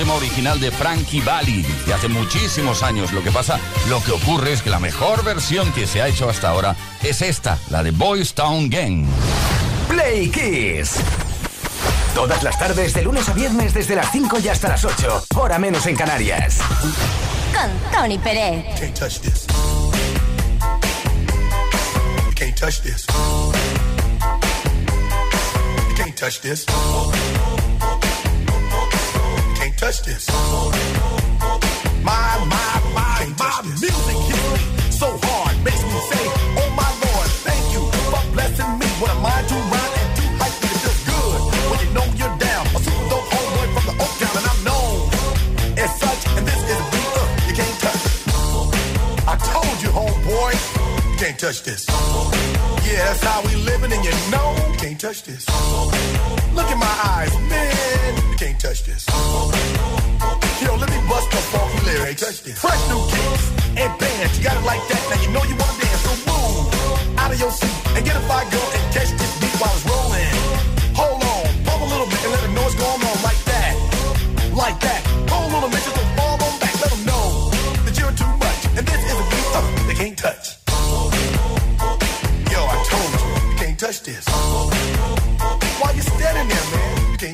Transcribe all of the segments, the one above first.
Tema original de Frankie Valli de hace muchísimos años. Lo que pasa, lo que ocurre es que la mejor versión que se ha hecho hasta ahora es esta, la de Boys Town Gang. Play Kiss. Todas las tardes, de lunes a viernes, desde las 5 y hasta las 8, hora menos en Canarias. Con Tony Pérez. Can't touch this. can't touch this. can't touch this. Touch this. My, my, my, my music hits me so hard, makes me say, oh my Lord, thank you for blessing me. What a mind to rhyme and to hype me. It feels good when you know you're down. A super dope homeboy from the Oak Town and I'm known as such. And this is a beat uh, you can't touch. I told you, homeboy, you can't touch this. Yeah, that's how we living and you know you can't touch this. Look in my eyes, man, you can't touch this. Yo, let me bust the funky lyrics. Fresh new kicks and bands, you got it like that. Now you know you wanna dance, so move out of your seat and get a fire girl and catch this beat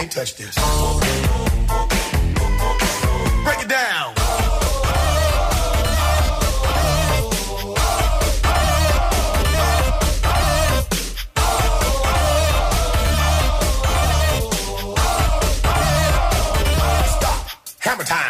Can't touch this. Break it down. Stop. Hammer time.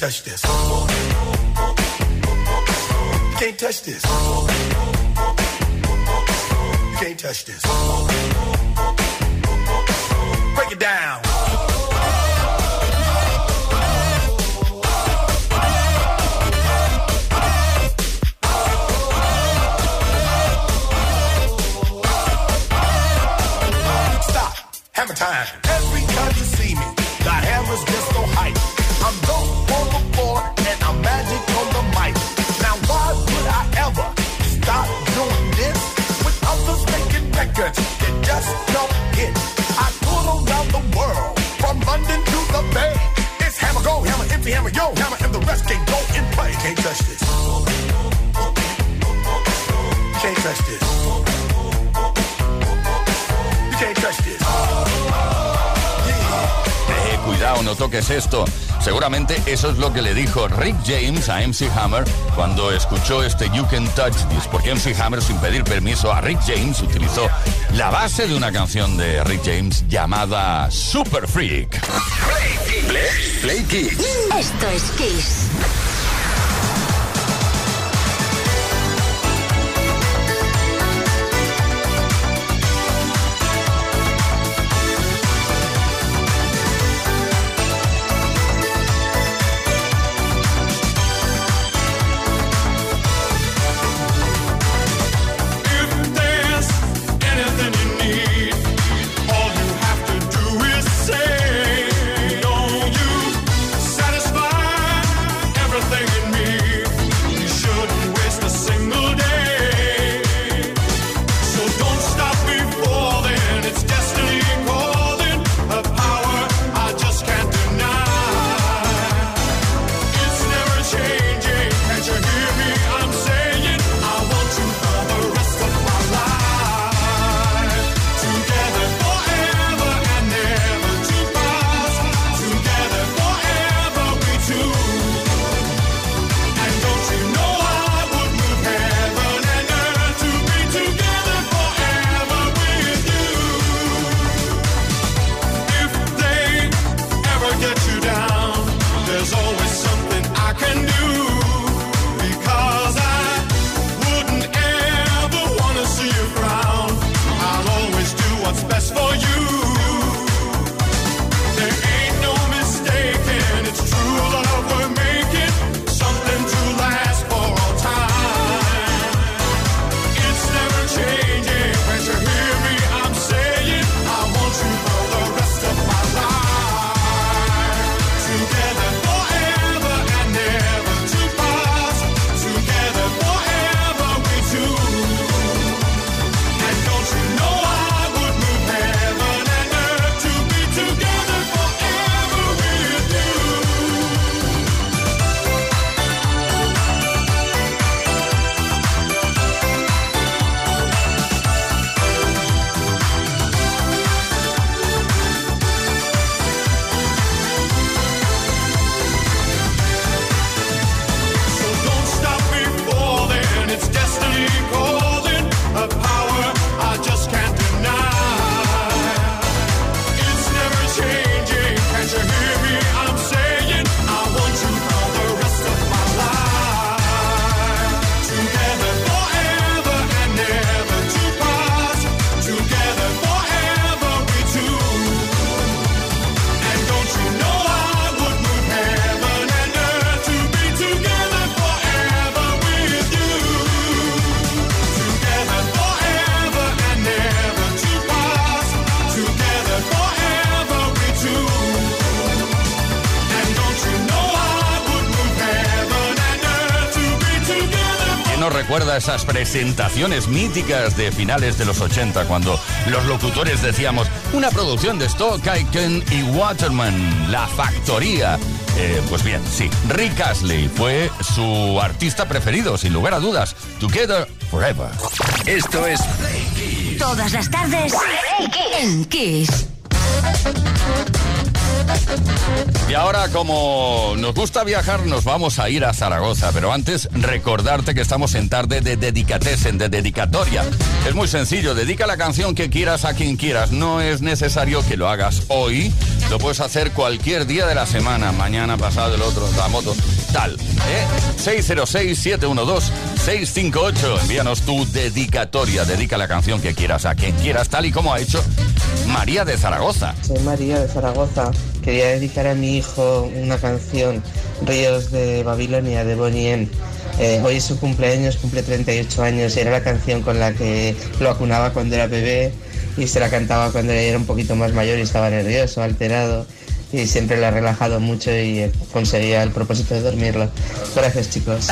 Touch this. You can't touch this. You can't touch this. Break it down. Stop. Hammer time. Every time you see me, the hammer's just so hype. Touch this. You can't touch this. Eh, cuidado, no toques esto. Seguramente eso es lo que le dijo Rick James a MC Hammer cuando escuchó este You Can Touch This, porque MC Hammer, sin pedir permiso a Rick James, utilizó la base de una canción de Rick James llamada Super Freak. Play, Play Kids. Esto es Kiss. Nos recuerda esas presentaciones míticas de finales de los 80 cuando los locutores decíamos una producción de Stock Aitken y Waterman, La Factoría. Eh, pues bien, sí, Rick Astley fue su artista preferido, sin lugar a dudas. Together Forever. Esto es Todas las tardes en Kiss. Y ahora, como nos gusta viajar, nos vamos a ir a Zaragoza. Pero antes, recordarte que estamos en tarde de dedicatesen, de dedicatoria. Es muy sencillo, dedica la canción que quieras a quien quieras. No es necesario que lo hagas hoy. Lo puedes hacer cualquier día de la semana, mañana, pasado, el otro, la moto, tal. ¿eh? 606-712-658. Envíanos tu dedicatoria. Dedica la canción que quieras a quien quieras, tal y como ha hecho María de Zaragoza. Soy María de Zaragoza. Quería dedicar a mi hijo una canción, Ríos de Babilonia, de Bonnie M. Eh, hoy es su cumpleaños, cumple 38 años y era la canción con la que lo acunaba cuando era bebé y se la cantaba cuando era un poquito más mayor y estaba nervioso, alterado y siempre le ha relajado mucho y eh, conseguía el propósito de dormirlo. Gracias chicos.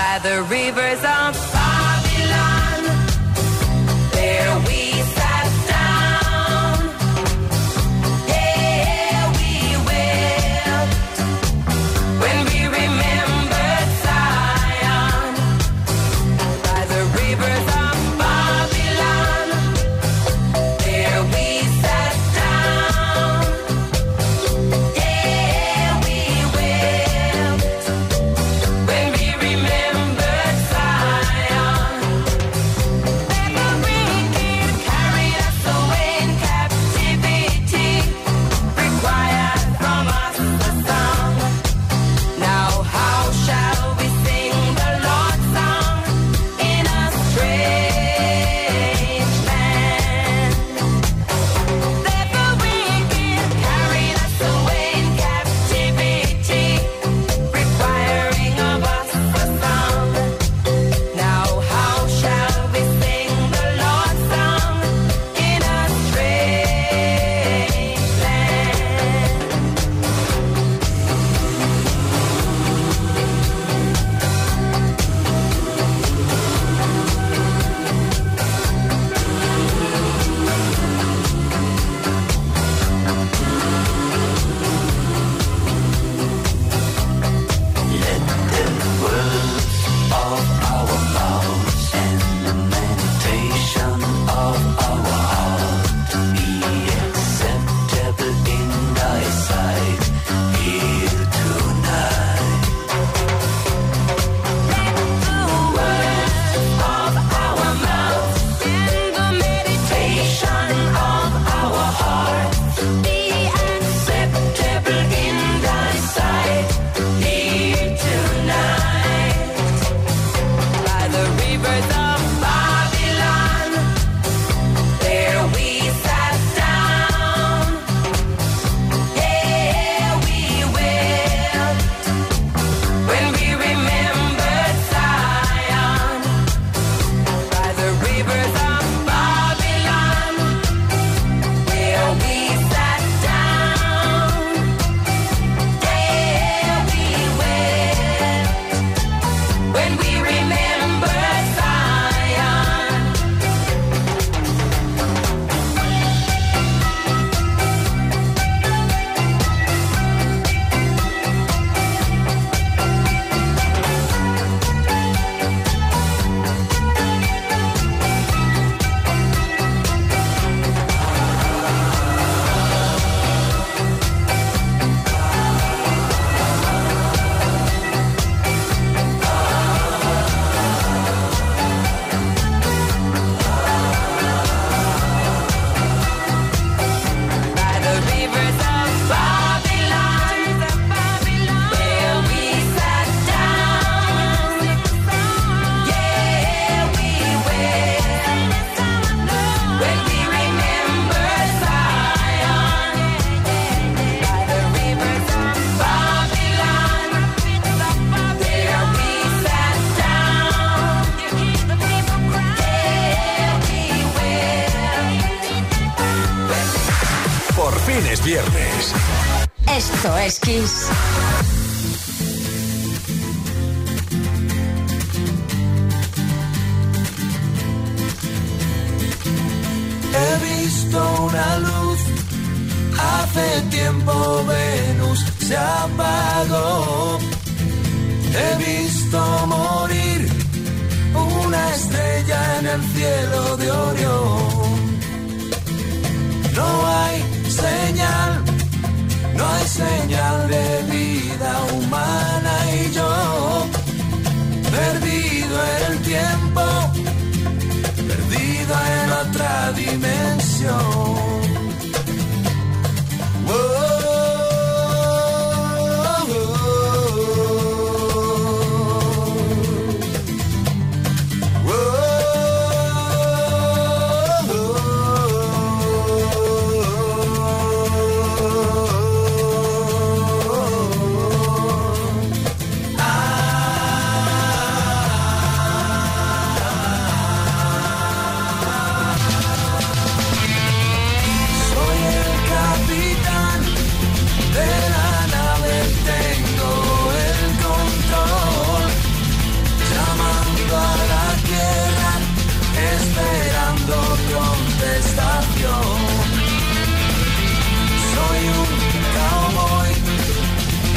viernes. Esto es Kiss. He visto una luz, hace tiempo Venus se apagó. He visto morir una estrella en el cielo de Orión. No hay no hay señal de vida humana y yo, perdido en el tiempo, perdido en otra dimensión.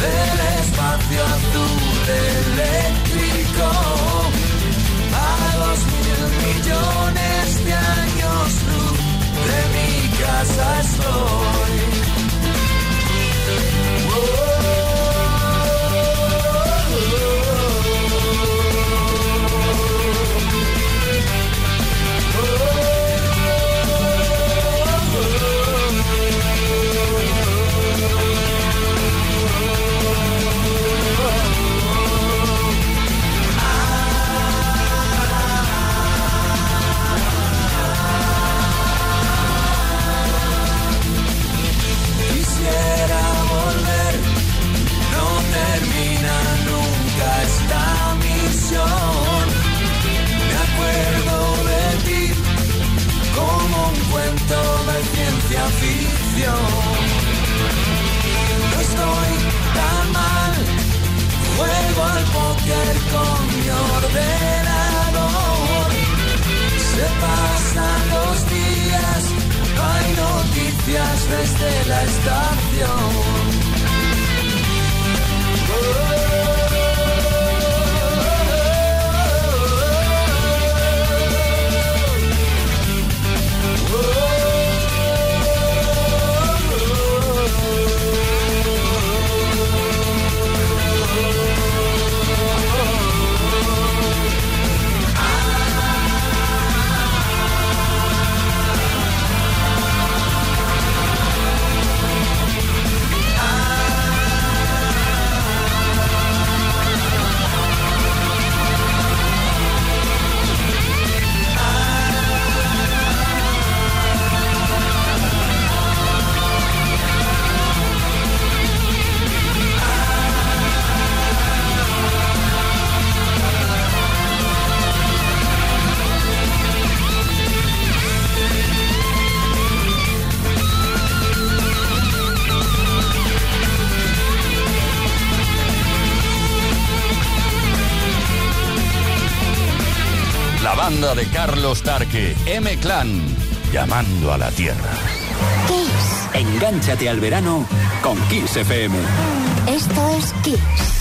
del espacio azul del stop. de Carlos Tarque, M-Clan, llamando a la tierra. Kiss. Engánchate al verano con Kiss FM. Esto es Kiss.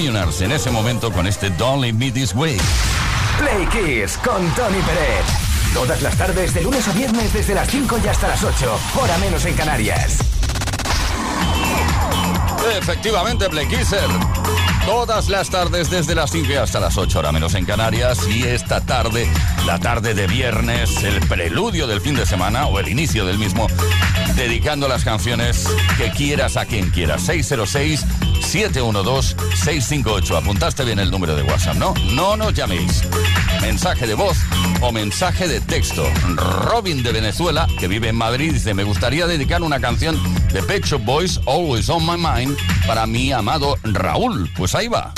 En ese momento con este Don't Leave Me This Way. Play Kiss con Tony Pérez. Todas las tardes de lunes a viernes desde las 5 y hasta las 8, hora menos en Canarias. Efectivamente, Play Kisser. Todas las tardes desde las 5 hasta las 8 hora menos en Canarias y esta tarde, la tarde de viernes, el preludio del fin de semana o el inicio del mismo, dedicando las canciones que quieras a quien quieras. 606 712-658. Apuntaste bien el número de WhatsApp, ¿no? No nos llaméis. Mensaje de voz o mensaje de texto. Robin de Venezuela, que vive en Madrid, dice, me gustaría dedicar una canción de Pecho Boys, Always On My Mind, para mi amado Raúl. Pues ahí va.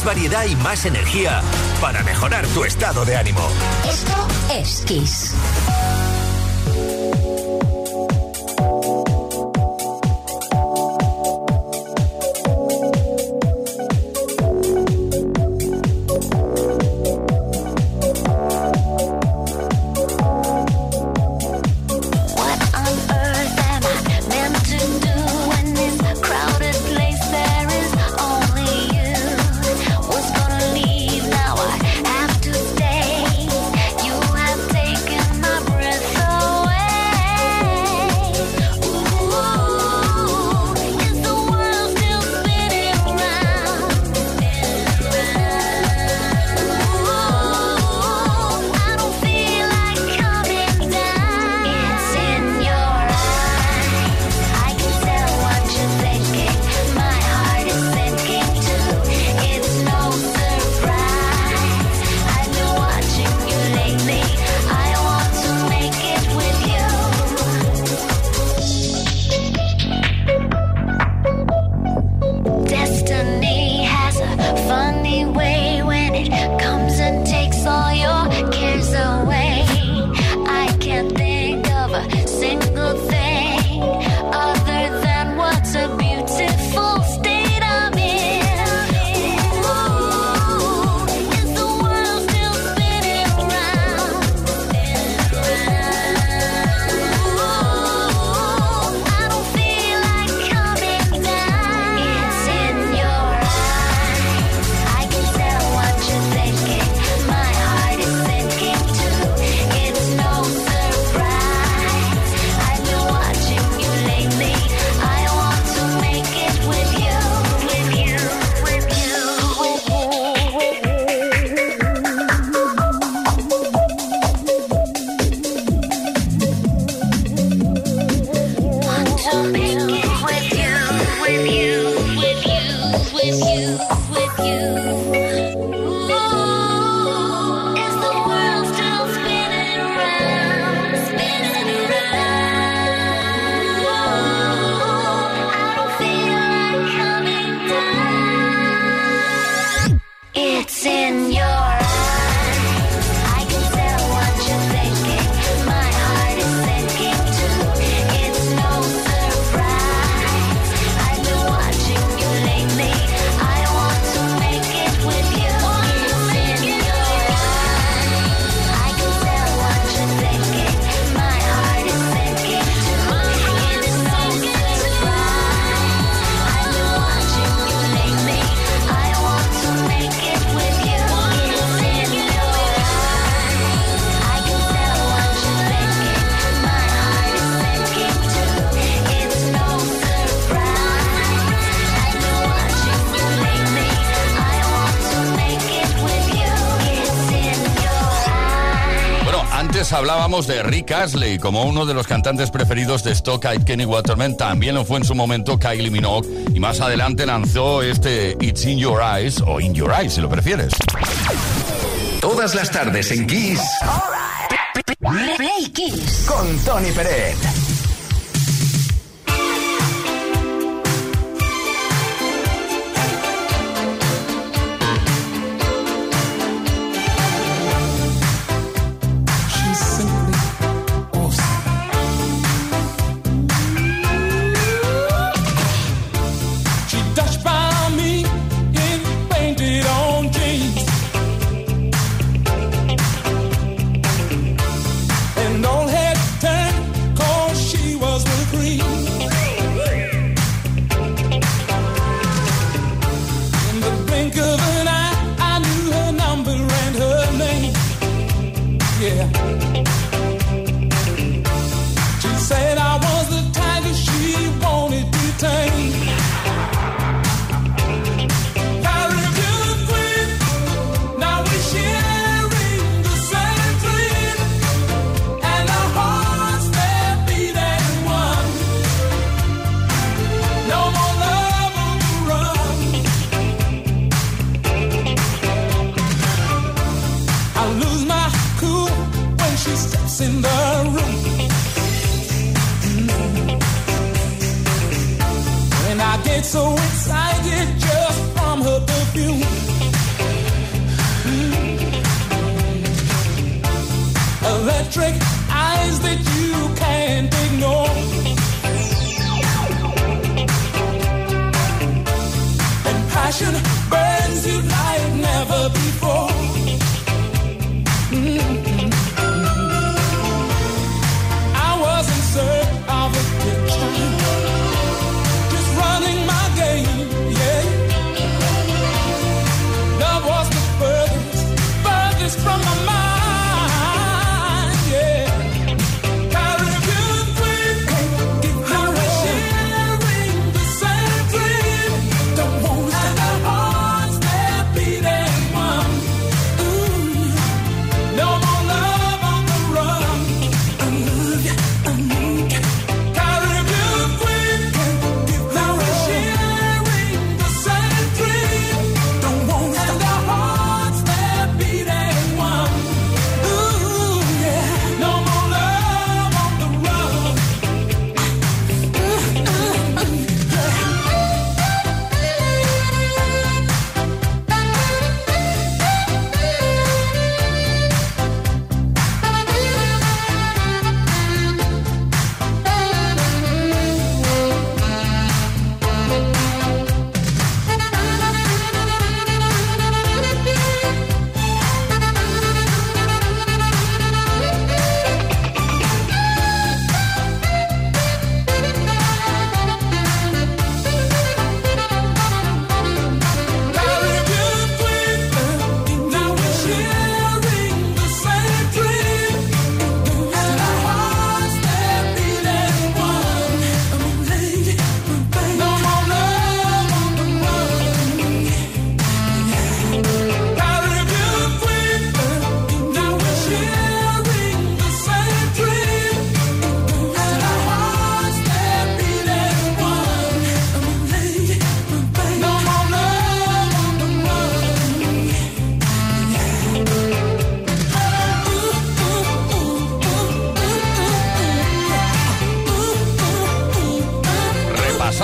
más variedad y más energía para mejorar tu estado de ánimo. Esto es Kiss. de Rick Astley como uno de los cantantes preferidos de Stock y Kenny Waterman. También lo fue en su momento Kylie Minogue. Y más adelante lanzó este It's in Your Eyes o In Your Eyes, si lo prefieres. Todas las tardes en Kiss. Kiss. Con Tony Pérez.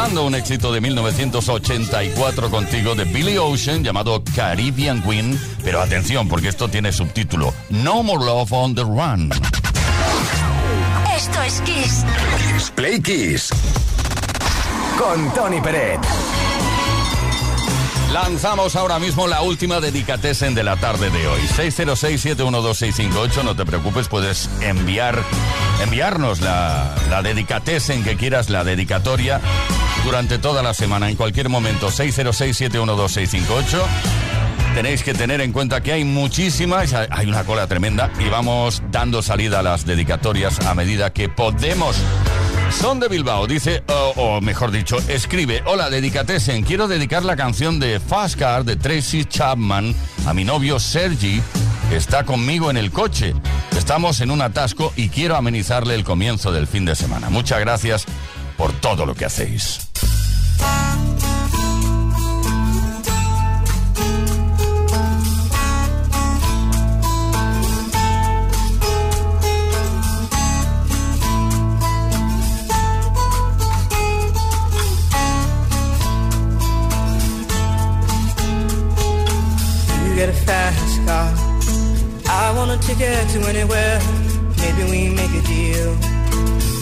Recordando un éxito de 1984 contigo de Billy Ocean llamado Caribbean Queen. Pero atención, porque esto tiene subtítulo No More Love on the Run. Esto es Kiss. Kiss Play Kiss. Con Tony Peret. Lanzamos ahora mismo la última dedicatesen de la tarde de hoy. 606-712-658. No te preocupes, puedes enviar, enviarnos la, la dedicatesen que quieras, la dedicatoria, durante toda la semana, en cualquier momento. 606-712-658. Tenéis que tener en cuenta que hay muchísimas, hay una cola tremenda y vamos dando salida a las dedicatorias a medida que podemos. Son de Bilbao, dice, o, mejor dicho, escribe, hola, dedicatesen, quiero dedicar la canción de Fast Car de Tracy Chapman a mi novio Sergi, que está conmigo en el coche. Estamos en un atasco y quiero amenizarle el comienzo del fin de semana. Muchas gracias por todo lo que hacéis. Fast car. I want a ticket to anywhere. Maybe we make a deal.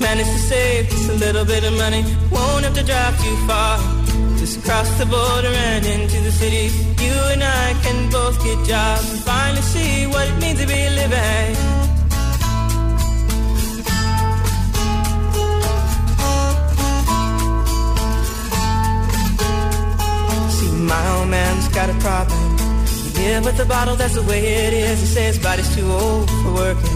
Managed to save just a little bit of money. Won't have to drive too far. Just cross the border and into the city. You and I can both get jobs and finally see what it means to be living. My old man's got a problem. Yeah, but the bottle, that's the way it is. He says body's too old for working.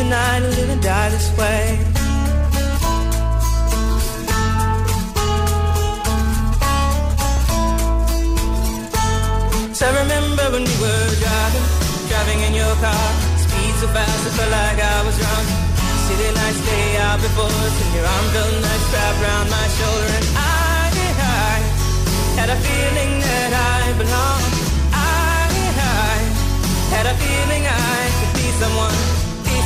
Tonight or live and die this way. So I remember when we were driving, driving in your car. Speed so fast, it felt like I was drunk. City lights lay out before us, and your arm felt nice wrapped around my shoulder. And I, I had a feeling that I belonged. I, I had a feeling I could be someone,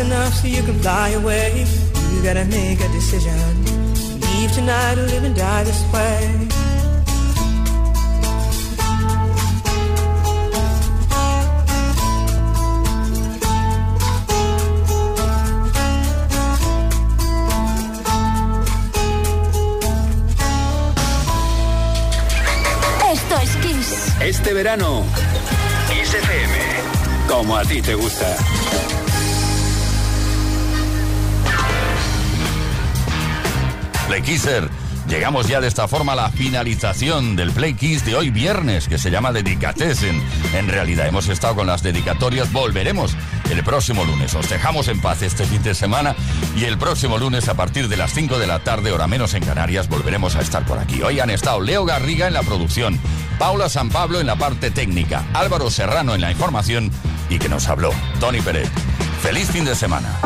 Enough so you can fly away. You gotta make a decision. Leave tonight or live and die this way. Esto es Kiss. Este verano, Kiss FM. Como a ti te gusta. Play Kisser. Llegamos ya de esta forma a la finalización del Play Kiss de hoy viernes, que se llama Dedicatessen. En realidad hemos estado con las dedicatorias, volveremos el próximo lunes. Os dejamos en paz este fin de semana y el próximo lunes a partir de las 5 de la tarde, hora menos en Canarias, volveremos a estar por aquí. Hoy han estado Leo Garriga en la producción, Paula San Pablo en la parte técnica, Álvaro Serrano en la información y que nos habló Tony Pérez. Feliz fin de semana.